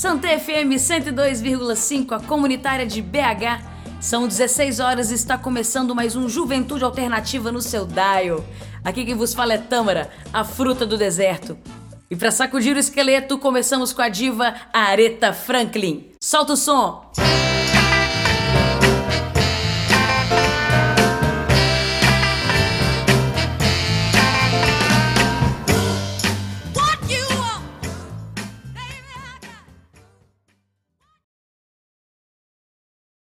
Santa FM 102,5, a comunitária de BH. São 16 horas e está começando mais um Juventude Alternativa no seu dial. Aqui quem vos fala é Tâmara, a fruta do deserto. E para sacudir o esqueleto, começamos com a diva Aretha Franklin. Solta o som!